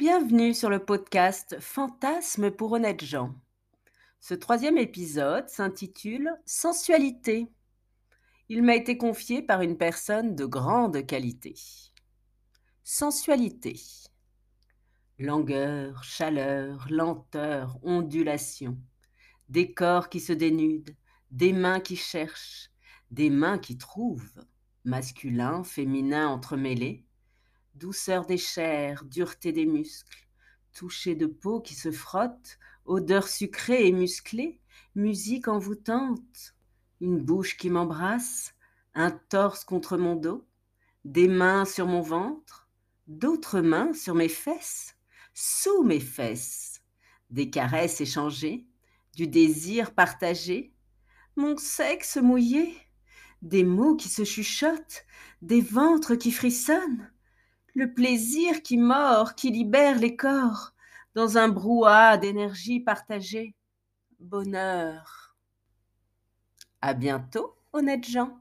Bienvenue sur le podcast Fantasmes pour honnêtes gens. Ce troisième épisode s'intitule Sensualité. Il m'a été confié par une personne de grande qualité. Sensualité. Langueur, chaleur, lenteur, ondulation. Des corps qui se dénudent, des mains qui cherchent, des mains qui trouvent, masculin, féminin entremêlés, douceur des chairs, dureté des muscles, toucher de peau qui se frotte, odeur sucrée et musclée, musique envoûtante, une bouche qui m'embrasse, un torse contre mon dos, des mains sur mon ventre, d'autres mains sur mes fesses, sous mes fesses, des caresses échangées, du désir partagé, mon sexe mouillé, des mots qui se chuchotent, des ventres qui frissonnent, le plaisir qui mord, qui libère les corps dans un brouhaha d'énergie partagée. Bonheur. À bientôt, honnêtes gens.